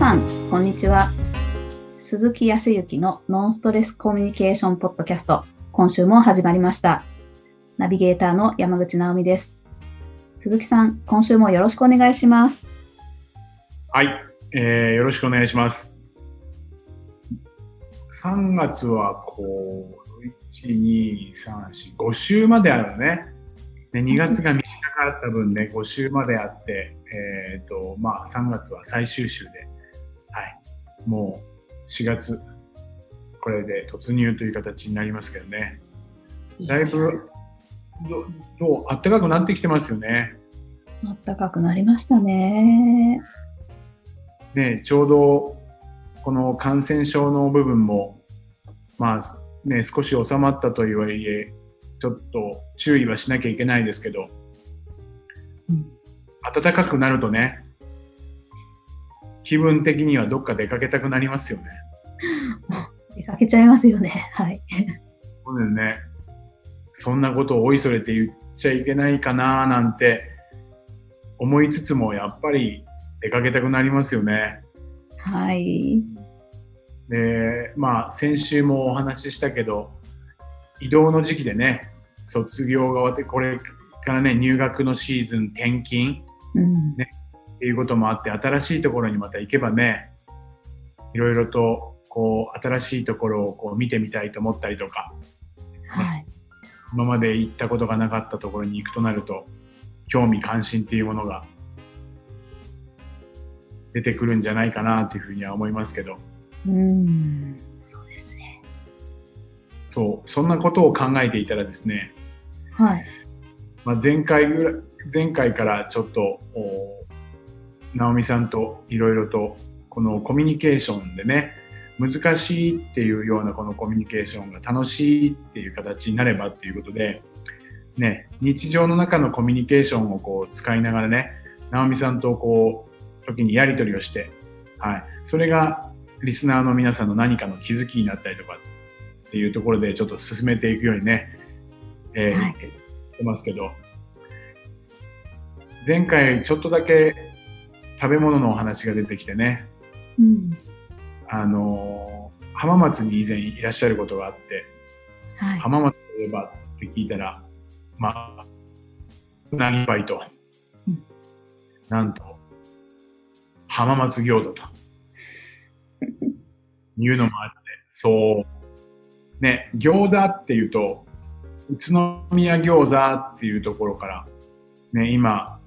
さん、こんにちは。鈴木康之のノンストレスコミュニケーションポッドキャスト、今週も始まりました。ナビゲーターの山口直美です。鈴木さん、今週もよろしくお願いします。はい、えー、よろしくお願いします。3月はこう、1、2、3、4、5週まであるのね。で2月が短かった分ね、5週まであって、えっ、と、まあ3月は最終週で、もう4月、これで突入という形になりますけどね。だいぶ、どどう、暖かくなってきてますよね。暖かくなりましたね。ね、ちょうどこの感染症の部分も、まあね、少し収まったとはいえ、ちょっと注意はしなきゃいけないですけど、うん暖かくなるとね、気分的にはどっか出かけたくなりますよね。出かけちゃいますよね。はい。そうだよね。そんなことをおいそれて言っちゃいけないかななんて思いつつも、やっぱり出かけたくなりますよね。はい。で、まあ、先週もお話ししたけど、移動の時期でね、卒業が終わって、これからね、入学のシーズン、転勤うん。っていうこともあって、新しいところにまた行けばね、いろいろと、こう、新しいところをこう見てみたいと思ったりとか、はい。今まで行ったことがなかったところに行くとなると、興味関心っていうものが出てくるんじゃないかなというふうには思いますけど、うん。そうですね。そう、そんなことを考えていたらですね、はい。まあ、前回ぐらい前回からちょっとお直美さんといろいろとこのコミュニケーションでね難しいっていうようなこのコミュニケーションが楽しいっていう形になればっていうことで、ね、日常の中のコミュニケーションをこう使いながらね直美さんとこう時にやり取りをして、はい、それがリスナーの皆さんの何かの気づきになったりとかっていうところでちょっと進めていくようにね、えーはい。ってますけど前回ちょっとだけ食べ物のお話が出てきてねうん。あのー浜松に以前いらっしゃることがあってはい。浜松といえばって聞いたらまあうなぎパイと、うんなんと浜松餃子と いうのもあってそうね餃子っていうと宇都宮餃子っていうところからね今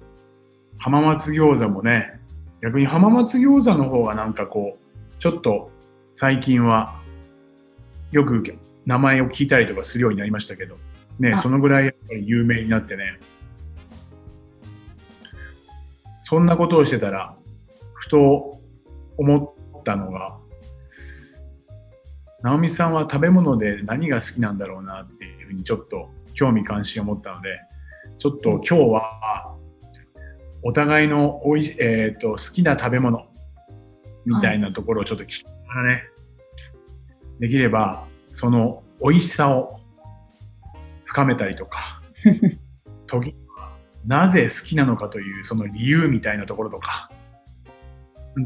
浜松餃子もね逆に浜松餃子の方がなんかこうちょっと最近はよく名前を聞いたりとかするようになりましたけどねあ。そのぐらいやっぱり有名になってね。そんなことをしてたらふと思ったのが直美さんは食べ物で何が好きなんだろうなっていうふうにちょっと興味関心を持ったのでちょっと今日はお互いのおい、えー、と好きな食べ物みたいなところをちょっと聞きながらね、できればその美味しさを深めたりとか 時にはなぜ好きなのかというその理由みたいなところとか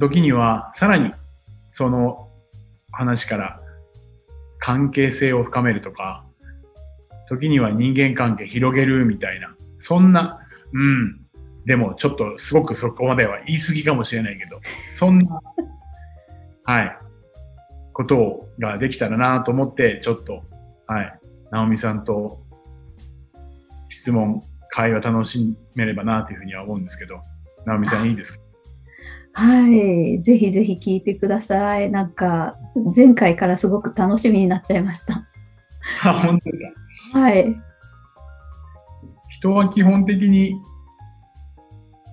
時にはさらにその話から関係性を深めるとか時には人間関係広げるみたいなそんなうんでもちょっとすごくそこまでは言い過ぎかもしれないけどそんな はいことができたらなと思ってちょっとはい直美さんと質問会話楽しめればなというふうには思うんですけど直美さんいいですか？はい。ぜひぜひ聞いてください。なんか、前回からすごく楽しみになっちゃいました。あ本当ですか？はい。人は基本的に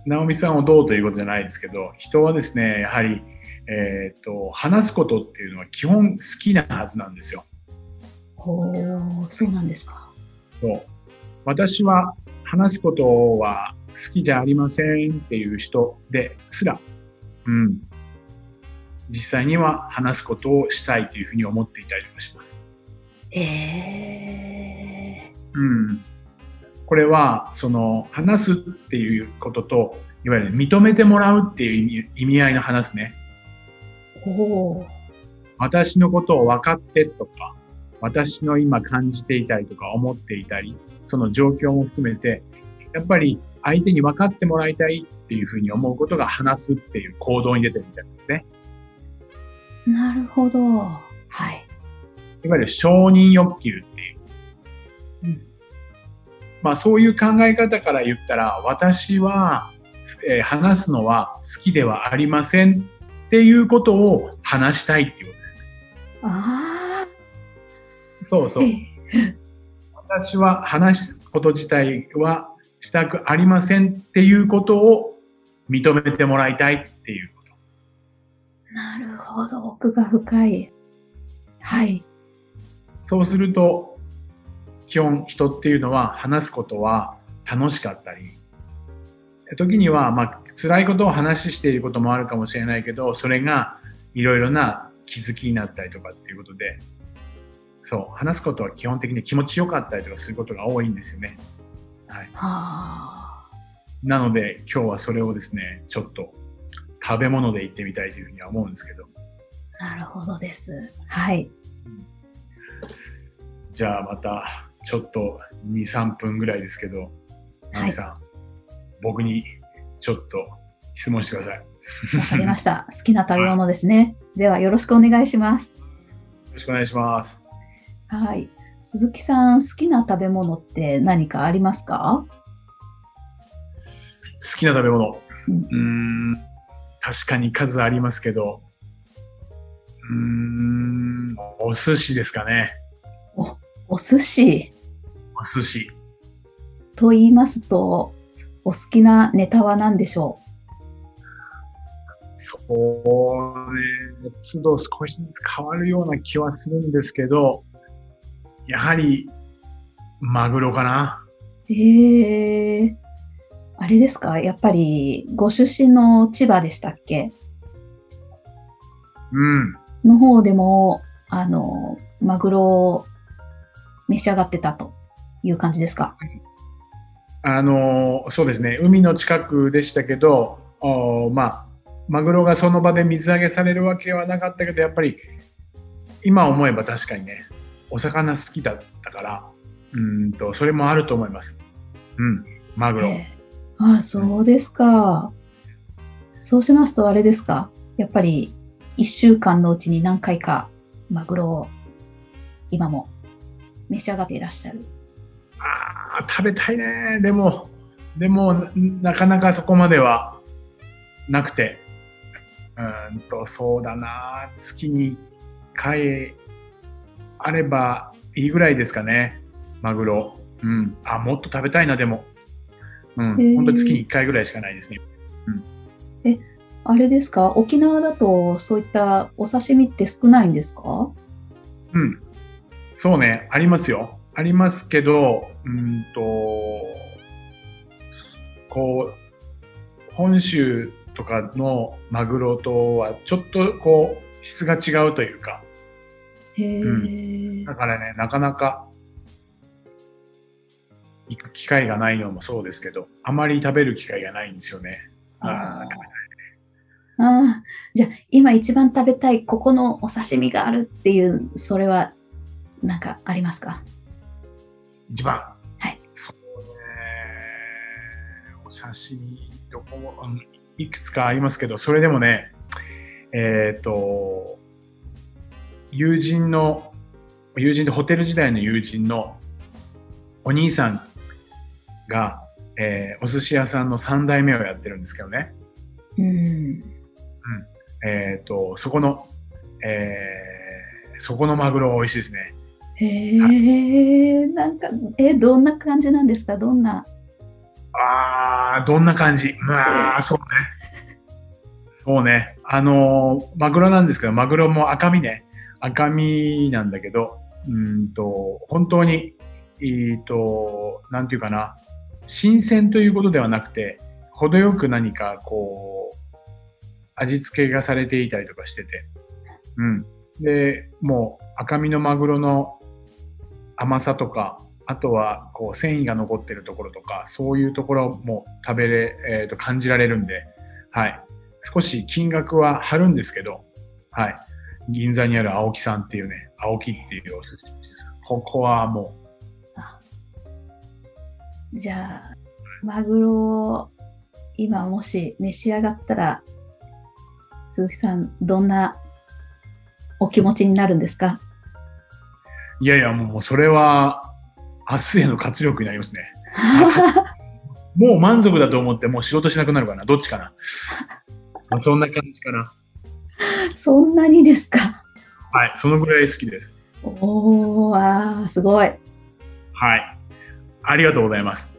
直美さんをどうということじゃないですけど人はですねやはり、えー、と話すことっていうのは基本好きなはずなんですよ。おー、そうなんですか。そう私は話すことは好きじゃありませんっていう人ですら、うん、実際には話すことをしたいというふうに思っていたりとかします。えうん、これはその話すっていうことといわゆる認めてもらうっていう意味意味合いの話ね。私のことを分かってとか、私の今感じていたりとか思っていたり、その状況も含めて、やっぱり相手に分かってもらいたいっていうふうに思うことが話すっていう行動に出てるみたいですね。なるほど。はい。いわゆる承認欲求まあそういう考え方から言ったら、私は、えー話すのは好きではありませんっていうことを話したいっていうことです。ああ。そうそう。私は話すこと自体はしたくありませんっていうことを認めてもらいたいっていうこと。なるほど。奥が深い。はい。そうすると、基本人っていうのは話すことは楽しかったり、時にはまあ辛いことを話していることもあるかもしれないけど、それがいろいろな気づきになったりとかっていうことで、そう、話すことは基本的に気持ちよかったりとかすることが多いんですよね。はい。はあ。なので今日はそれをですね、ちょっと食べ物で言ってみたいというふうには思うんですけど、なるほどです。はい。じゃあまたちょっと2、3分ぐらいですけど、ナミさん、僕にちょっと質問してください。よわかりました。好きな食べ物ですね。では、よろしくお願いします。ろしくお願いします。はい。鈴木さん、好きな食べ物って何かありますか？好きな食べ物。うんん、確かに数ありますけど、うーん、お寿司ですかね。お寿司？お寿司。と言いますと、お好きなネタは何でしょそうね、都度少しずつ変わるような気はするんですけど、やはり、マグロかな。うえー、あれですか？やっぱり、ご出身の千葉でしたっけ？うん。の方でも、あの、マグロを召し上がってたという感じですか？あの、そうですね、海の近くでしたけど、おまあ、マグロがその場で水揚げされるわけはなかったけど、やっぱり、今思えば確かにね、お魚好きだったから、うーんと、それもあると思います。うん、マグロ。えーああ、そうですか。そうしますと、あれですか？やっぱり、一週間のうちに何回かマグロを今も召し上がっていらっしゃる。ああ、食べたいね。でも、でも、ななかなかそこまではなくて。うーんと、そうだな。月に1回あればいいぐらいですかね。マグロ。うん。あ、もっと食べたいな、でも。うん。本当に月に1回ぐらいしかないですね。あれですか？沖縄だとそういったお刺身って少ないんですか？うん。そうね、ありますよ。ありますけど、うんと、こう、本州とかのマグロとはちょっとこう、質が違うというか、へえ、だからね、なかなか行く機会がないのもそうですけど、あまり食べる機会がないんですよね。あー。あじゃあ今一番食べたいここのお刺身があるっていうそれはなんかありますか？一番。はい。そうね。お刺身、どこも、うんいくつかありますけど、それでもね、えっ、と、友人の、友人でホテル時代の友人のお兄さんが、えーお寿司屋さんの3代目をやってるんですけどね。うんえっ、と、そこの、えーそこのマグロは美味しいですね。へえなんかえどんな感じなんですか？どんな？あー、どんな感じ？まあ、そうね。そうね。あのマグロなんですけど、マグロも赤身ね。赤身なんだけど、うんと、本当に、えーと、なんていうかな、新鮮ということではなくて、程よく何かこう、味付けがされていたりとかしてて、うん。で、もう赤身のマグロの甘さとか、あとはこう繊維が残ってるところとか、そういうところも食べれ、えーと感じられるんで、はい。少し金額は張るんですけど、はい。銀座にある青木さんっていうね、青木っていうお寿司です。ここはもうじゃあ、マグロを今もし召し上がったら、鈴木さん、どんなお気持ちになるんですか、いやいや、もうそれは明日への活力になりますね。もう満足だと思ってもう仕事しなくなるかな。どっちかな。まあそんな感じかな。そんなにですか？はい。そのぐらい好きです。おー、あー、すごい。はい。ありがとうございます。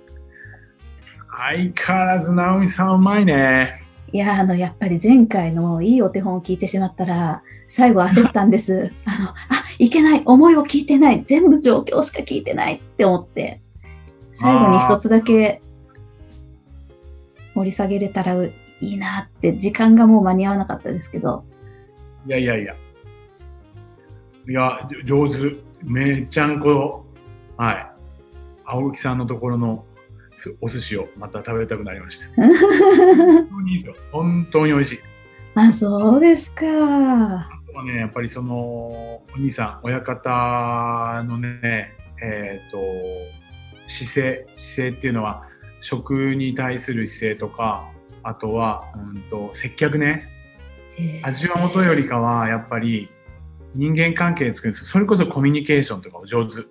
相変わらず直美さんうまいね。いや、あの、やっぱり前回のいいお手本を聞いてしまったら、最後焦ったんです。あの、あ、いけない、思いを聞いてない、全部状況しか聞いてないって思って、最後に一つだけ盛り下げれたらいいなって、時間がもう間に合わなかったですけど、いやいやいや。いや、上手。めっちゃんこ、はい。青木さんのところのすお寿司をまた食べたくなりました。本当にいいですよ。本当に美味しい。あ、そうですか。ね、やっぱりその、お兄さん、親方のね、えっ、と、姿勢、姿勢っていうのは、食に対する姿勢とか、あとは、うんと、接客ね。味は元よりかは、やっぱり、人間関係作るんですそれこそコミュニケーションとかも上手。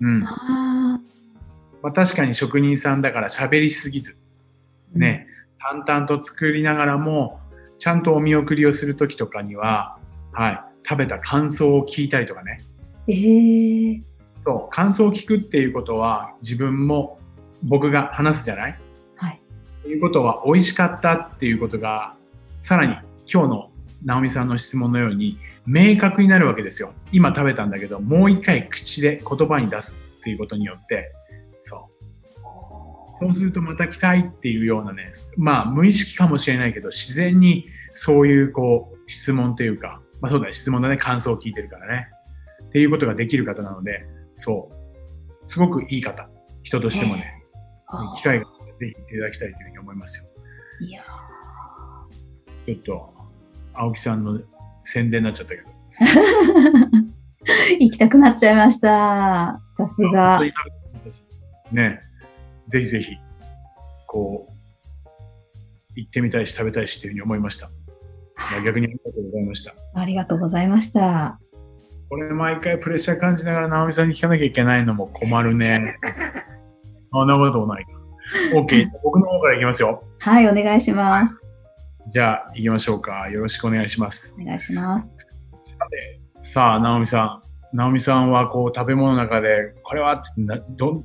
うん。まああ、確かに職人さんだから喋りすぎず、ーね、淡々と作りながらも、ちゃんとお見送りをするときとかには、はい、食べた感想を聞いたりとかね。えー、そう、感想を聞くっていうことは、自分も僕が話すじゃない？はい。ということは、美味しかったっていうことが、さらに今日の直美さんの質問のように、明確になるわけですよ。今食べたんだけど、もう一回口で言葉に出すっていうことによって、そう。そうするとまた来たいっていうようなね、まあ無意識かもしれないけど、自然にそういうこう質問というか、まあそうだね、質問だね、感想を聞いてるからね。っていうことができる方なので、そう。すごくいい方。人としてもね、あ機会がぜひいただきたいというふうに思いますよ。いやちょっと、青木さんの宣伝になっちゃったけど。行きたくなっちゃいました。さすが。ね、ぜひぜひ、こう、行ってみたいし食べたいしというふうに思いました。いや逆にありがとうございました。ありがとうございました。これ毎回プレッシャー感じながら直美さんに聞かなきゃいけないのも困るね。そんなこともない。OK。僕の方からいきますよ。はい、お願いします。じゃあ行きましょうか。よろしくお願いします。お願いします。さて、さあ、直美さん。直美さんはこう食べ物の中で、これはってなど、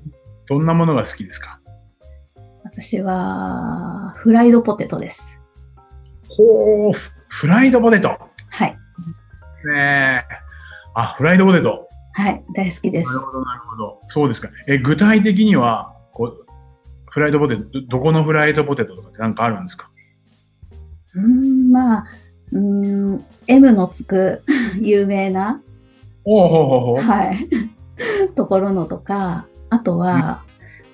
どんなものが好きですか？私は、フライドポテトです。ほう、フフライドポテト。はい。ねえ。あ、フライドポテト。はい、大好きですな。るほど、なるほど。そうですか。え、具体的には、こう、フライドポテト、どどこのフライドポテトとかって何かあるんですか？うーん、まあ、うーん、M のつく 有名な、おうほうほうほう。はい、ところのとか、あとは、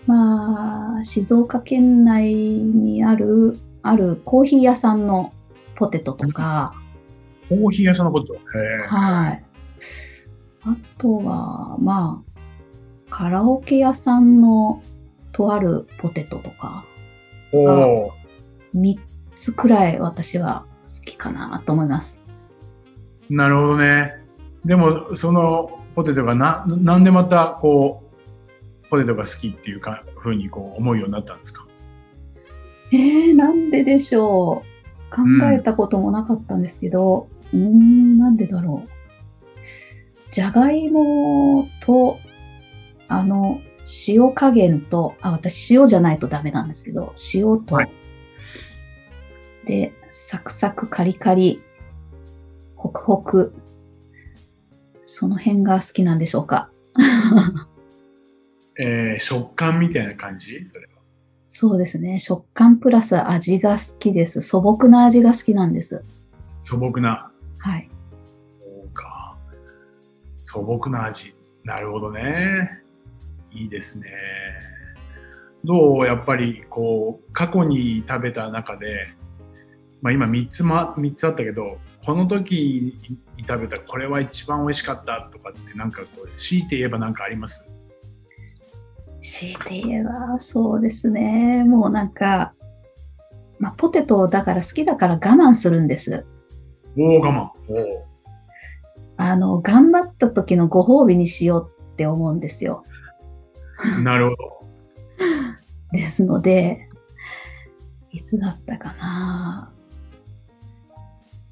まあ、静岡県内にある、あるコーヒー屋さんのポテトとか、コーヒー屋さんのポテト。はい。あとは、まあ、カラオケ屋さんのとあるポテトとか、おお。3つくらい私は好きかなと思います。なるほどね。でも、そのポテトがな、なんでまた、こう、ポテトが好きっていうか、ふうにこう思うようになったんですか？えー、なんででしょう考えたこともなかったんですけど、うーん、なんでだろう。じゃがいもと、あの、塩加減と、あ、私塩じゃないとダメなんですけど、塩と、はいで、サクサクカリカリ、ホクホク、その辺が好きなんでしょうか。えー、食感みたいな感じ？それは。そうですね。食感プラス味が好きです。素朴な味が好きなんです。素朴な。はい。そうか。素朴な味。なるほどね。いいですね。どうやっぱりこう過去に食べた中で、まあ、今3つま3つあったけどこの時に食べたこれは一番美味しかったとかってなんかこう強いて言えば何かあります？強いて言えばそうですね。もうなんか、まあ、ポテトだから好きだから我慢するんです。おお我慢。おあの頑張った時のご褒美にしようって思うんですよ。なるほど。ですのでいつだったかな。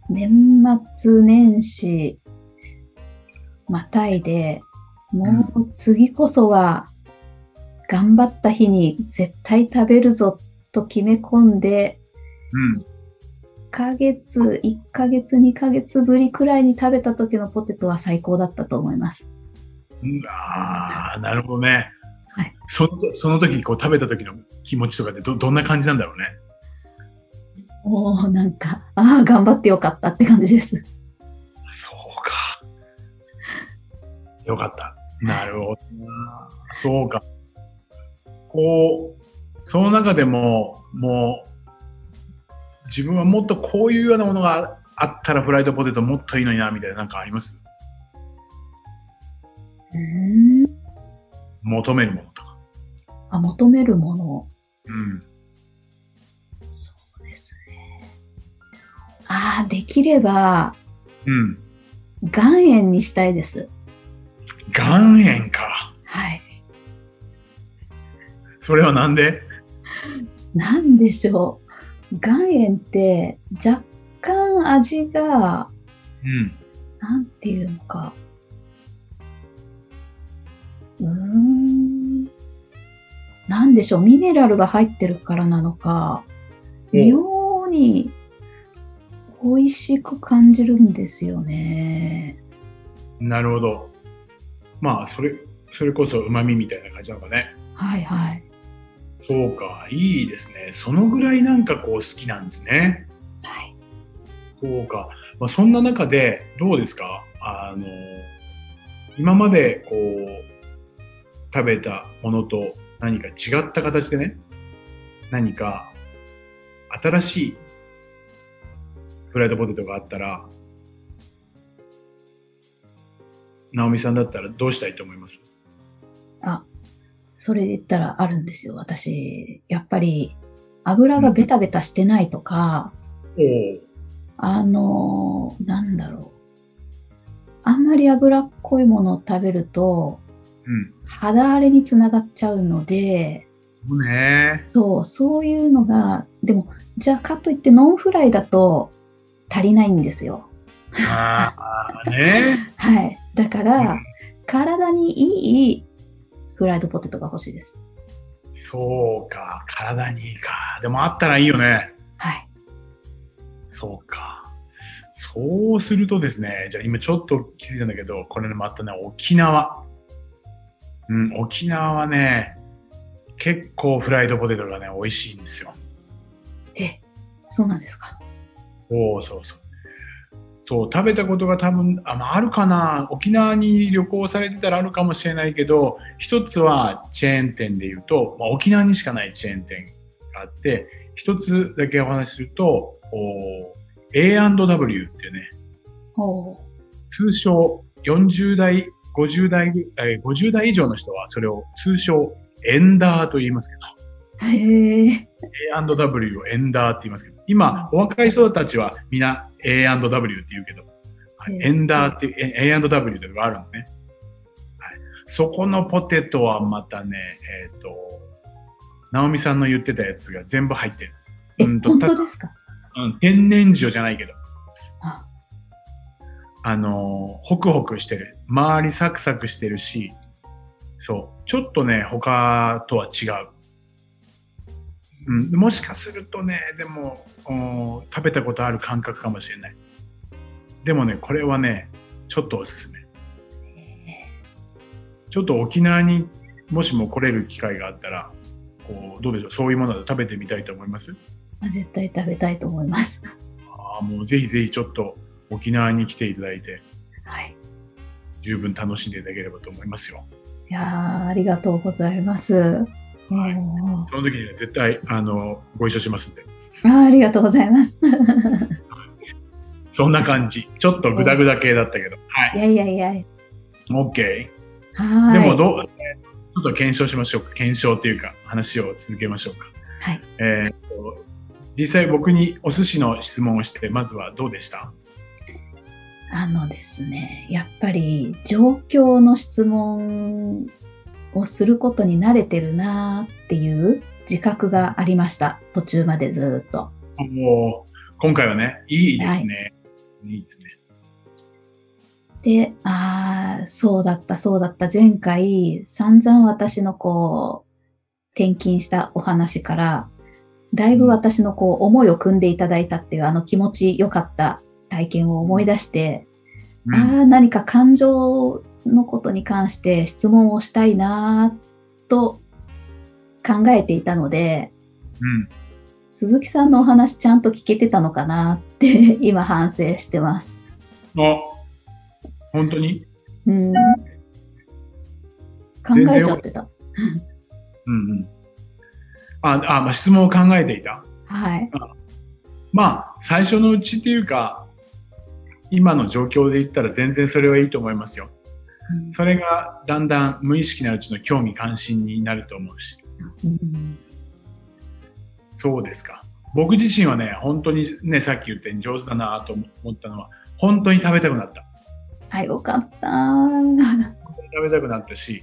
年末年始またいで、もう次こそは頑張った日に絶対食べるぞと決め込んで、うん。1ヶ月、1ヶ月、2ヶ月ぶりくらいに食べた時のポテトは最高だったと思います。うんああなるほどね、はい、そのその時にこう食べた時の気持ちとかってどどんな感じなんだろうね。おー、なんか、ああ、頑張ってよかったって感じです。そうか。よかった。なるほどな。そうかこうその中でももう自分はもっとこういうようなものがあったらフライドポテトもっといいのになみたいななんかあります？うーん。求めるものとかあ、求めるもの。うんそうですね。ああ、できれば、うん岩塩にしたいです。岩塩かはい。それはなんで？なんでしょう。岩塩って若干味が、うんなんていうのか。うーん。なんでしょう。ミネラルが入ってるからなのか、妙に美味しく感じるんですよね。なるほどまあそれそれこそ旨味みたいな感じなのかねはいはい。そうかいいですね。そのぐらいなんかこう好きなんですね。はい。そうか、まあ、そんな中でどうですか？あの今までこう食べたものと何か違った形でね何か新しいフライドポテトがあったら直美さんだったらどうしたいと思います？あ、それで言ったらあるんですよ。私、やっぱり油がベタベタしてないとか、おおあのーなんだろう。あんまり脂っこいものを食べると、うん肌荒れにつながっちゃうので、そうねそう、そういうのが、でも、じゃあかといってノンフライだと足りないんですよ。ああね はい。だから、うん体にいいフライドポテトが欲しいです。そうか体にいいかでもあったらいいよねはい。そうか。そうするとですね、じゃあ今ちょっと気づいたんだけど、これね、またね、沖縄。うん、沖縄はね、結構フライドポテトがね、美味しいんですよ。え、そうなんですか？そうそうそう。そう、食べたことが多分、あ、まあ、あるかな。沖縄に旅行されてたらあるかもしれないけど、一つはチェーン店で言うと、まあ、沖縄にしかないチェーン店があって、一つだけお話しすると、お A&W ってね、通称40代、50代、えー50代以上の人はそれを通称エンダーと言いますけど、へえ。A&W をエンダーって言いますけど、今、お若い人たちはみんな A&W って言うけど、はいうんエンダーっていう、え A&W というのがあるんですね。はい、そこのポテトはまたね、えっ、と、ナオミさんの言ってたやつが全部入ってる。え、うんと本当ですか？うん、天然塩じゃないけど、あ、あのーホクホクしてる。周りサクサクしてるし、そう。ちょっとね、他とは違う。うん、もしかするとね、でも、お食べたことある感覚かもしれない。でもね、これはね、ちょっとおすすめ。ちょっと沖縄にもしも来れる機会があったら、こう、どうでしょう、そういうもので食べてみたいと思います？あ絶対食べたいと思います。ああ、もうぜひぜひちょっと沖縄に来ていただいて、はい。十分楽しんでいただければと思いますよ。いやーありがとうございます。はいその時には絶対あのご一緒しますんで。あーありがとうございます。そんな感じ。ちょっとグダグダ系だったけど。はいやいやいや。い。OK。はい。でもどう、えーちょっと検証しましょうか。検証っていうか、話を続けましょうか。はい。えーと実際僕にお寿司の質問をして、まずはどうでした？あのですね、やっぱり状況の質問をすることに慣れてるなっていう自覚がありました。途中までずっと。もう、今回はね、いいですね。い、いですね。で、ああ、そうだった、そうだった。前回、散々私のこう、転勤したお話から、だいぶ私のこう、思いを組んでいただいたっていうあの気持ちよかった体験を思い出して、うんああ、何か感情のことに関して質問をしたいなぁと考えていたので、うん。鈴木さんのお話ちゃんと聞けてたのかなって 今反省してます。あ、本当に？うん、考えちゃってた。うんうん。あ、あ、まあ、質問を考えていた？はい。まあ、最初のうちっていうか、今の状況で言ったら全然それはいいと思いますよ。それがだんだん無意識なうちの興味関心になると思うし。うんそうですか。僕自身はね、本当にね、さっき言ったように上手だなと思ったのは、本当に食べたくなった。あ、よかった。食べたくなったし、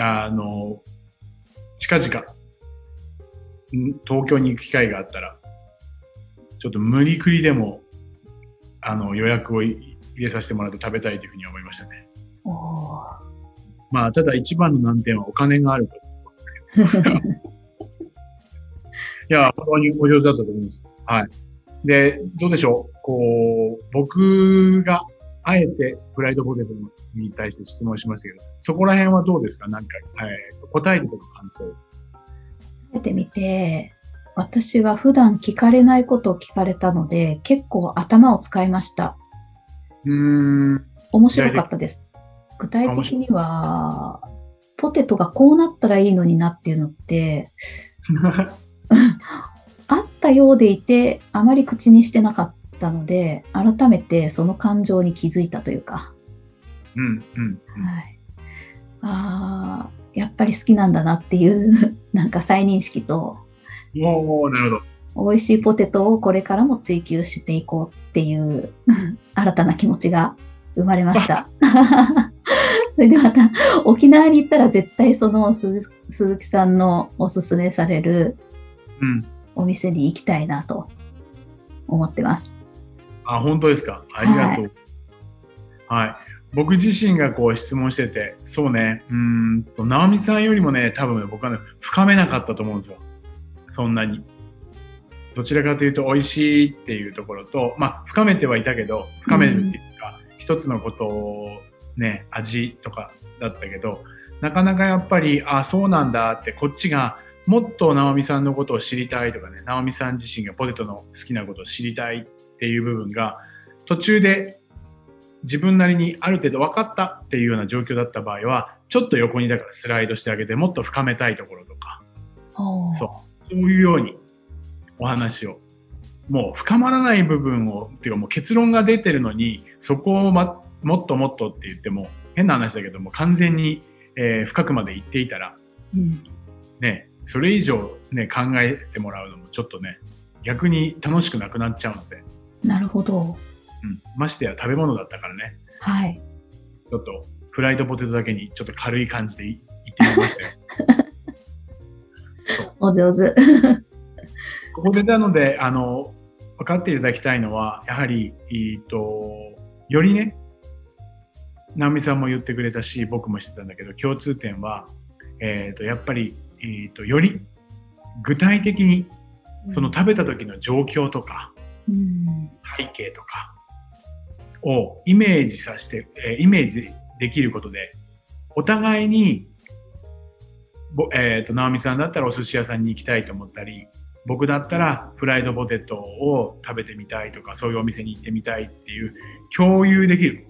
あの、近々、ん東京に行く機会があったら、ちょっと無理くりでも、あの、予約をい入れさせてもらって食べたいというふうに思いましたね。まあ、ただ一番の難点はお金があることなんですけど。いや、本当にお上手だったと思います。はい。で、どうでしょうこう、僕があえてフライドポテトに対して質問しましたけど、そこら辺はどうですか？なんか、えー答えてくる感想。考えてみて、私は普段聞かれないことを聞かれたので、結構頭を使いました。うーん。面白かったです。具体的には、ポテトがこうなったらいいのになっていうのって、あったようでいて、あまり口にしてなかったので、改めてその感情に気づいたというか、うん、うん。はい、あーやっぱり好きなんだなっていう、なんか再認識と、おー、なるほど。美味しいポテトをこれからも追求していこうっていう 新たな気持ちが生まれました。それでまた沖縄に行ったら絶対その鈴鈴木さんのおすすめされるうん。お店に行きたいなと思ってます。あ、本当ですか？ありがとう。はい。僕自身がこう質問してて、そうね、うーんと、直美さんよりもね、多分ね僕はね、深めなかったと思うんですよ。そんなに。どちらかというと、美味しいっていうところと、まあ、深めてはいたけど、深めるっていうか、一つのことをね、味とかだったけど、なかなかやっぱり、あ、そうなんだって、こっちがもっと直美さんのことを知りたいとかね、直美さん自身がポテトの好きなことを知りたいっていう部分が、途中で自分なりにある程度分かったっていうような状況だった場合は、ちょっと横にだからスライドしてあげて、もっと深めたいところとか、そう、そういうようにお話を。もう深まらない部分を、っていうかもう結論が出てるのに、そこを、ま、もっともっとって言っても、変な話だけども、完全に、えー深くまで行っていたら、うんね、それ以上ね、考えてもらうのもちょっとね、逆に楽しくなくなっちゃうので、なるほど。うん、ましてや食べ物だったからね、はい。ちょっとフライドポテトだけにちょっと軽い感じでい言ってみましたよ。お上手。ここでなので、あの、分かっていただきたいのは、やはり、えっと、よりね、直美さんも言ってくれたし、僕もしてたんだけど、共通点は、えっと、やっぱり、えっと、より具体的に、その食べた時の状況とか、うん、背景とかをイメージさせて、えーイメージできることで、お互いに、ぼえっ、と、直美さんだったらお寿司屋さんに行きたいと思ったり、僕だったらフライドポテトを食べてみたいとか、そういうお店に行ってみたいっていう共有できる。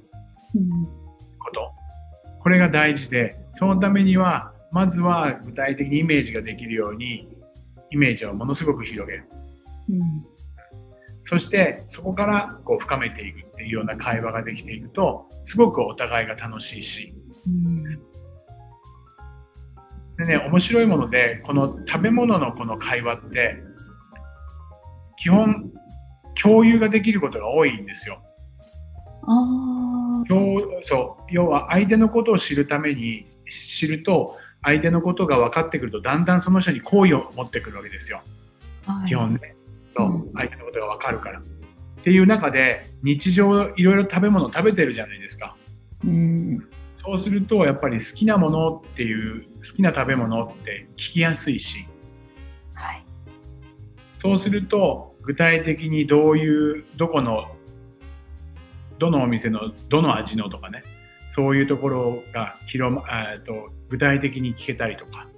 うんこと。これが大事で、そのためには、まずは具体的にイメージができるように、イメージをものすごく広げる。うんそしてそこからこう深めていくっていうような会話ができていくとすごくお互いが楽しいし、でね面白いものでこの食べ物のこの会話って基本共有ができることが多いんですよ。あそう。要は相手のことを知るために知ると相手のことが分かってくるとだんだんその人に好意を持ってくるわけですよ、はい、基本ね。そう、うん、相手のことが分かるから。っていう中で日常いろいろ食べ物食べてるじゃないですか。うん、そうするとやっぱり好きなものっていう好きな食べ物って聞きやすいし、はい、そうすると具体的にどういうどこのどのお店のどの味のとかね。そういうところが広、ま、と具体的に聞けたりとか、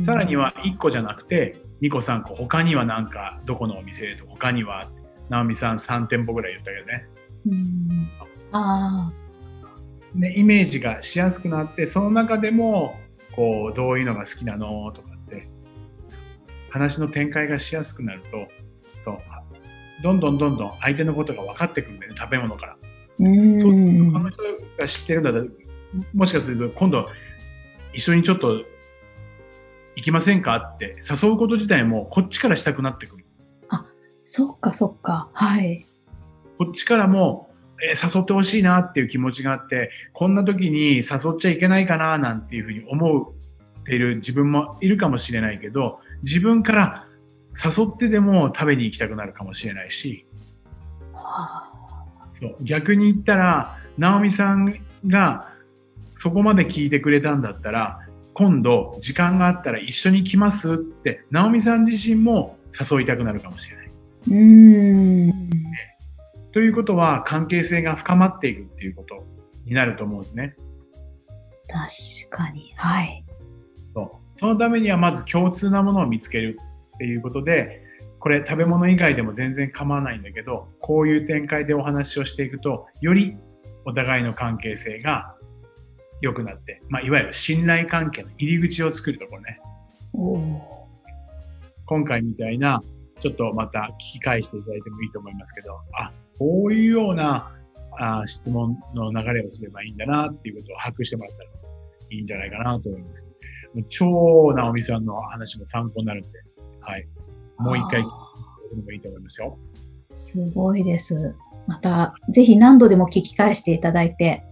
さらには1個じゃなくて2個3個他にはなんかどこのお店と他には直美さん3店舗ぐらい言ったけどね。うん。あ。ね、イメージがしやすくなってその中でもこうどういうのが好きなのとかって話の展開がしやすくなるとそうどんどんどんどん相手のことが分かってくるんだよね食べ物から。うんそうすると他の人が知ってるんだったらもしかすると今度一緒にちょっと行きませんかって誘うこと自体もこっちからしたくなってくる。あ、そっかそっか。はい。こっちからも、えー、誘ってほしいなっていう気持ちがあって、こんな時に誘っちゃいけないかななんていうふうに思っている自分もいるかもしれないけど、自分から誘ってでも食べに行きたくなるかもしれないし、はあ、そう逆に言ったら、直美さんがそこまで聞いてくれたんだったら、今度時間があったら一緒に来ますって直美さん自身も誘いたくなるかもしれない。うんということは関係性が深まっていくっていうことになると思うんですね。確かに。はい。そうそのためにはまず共通なものを見つけるっていうことで、これ食べ物以外でも全然構わないんだけど、こういう展開でお話をしていくと、よりお互いの関係性が良くなって、まあ、いわゆる信頼関係の入り口を作るところね。今回みたいな、ちょっとまた聞き返していただいてもいいと思いますけど、あ、こういうようなあ質問の流れをすればいいんだなっていうことを把握してもらったらいいんじゃないかなと思います。超直美さんの話も参考になるんで、はい。もう一回聞いてもいいと思いますよ。すごいです。また、ぜひ何度でも聞き返していただいて、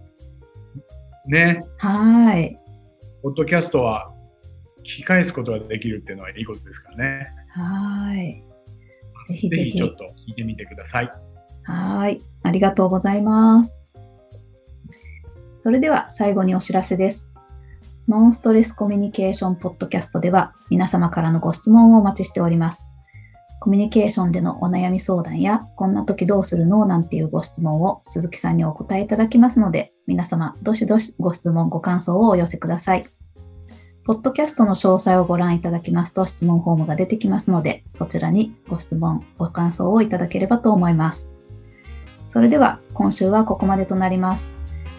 ね。はい。ポッドキャストは聞き返すことができるっていうのはいいことですからね。はい。ぜひぜひ。ちょっと聞いてみてください。はい。ありがとうございます。それでは最後にお知らせです。ノンストレスコミュニケーションポッドキャストでは皆様からのご質問をお待ちしております。コミュニケーションでのお悩み相談や、こんな時どうするのなんていうご質問を鈴木さんにお答えいただきますので、皆様、どしどしご質問、ご感想をお寄せください。ポッドキャストの詳細をご覧いただきますと質問フォームが出てきますので、そちらにご質問、ご感想をいただければと思います。それでは、今週はここまでとなります。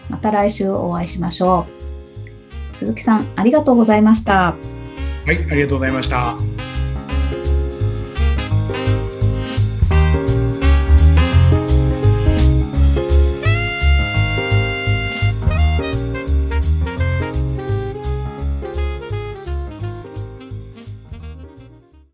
また来週お会いしましょう。鈴木さん、ありがとうございました。はい、ありがとうございました。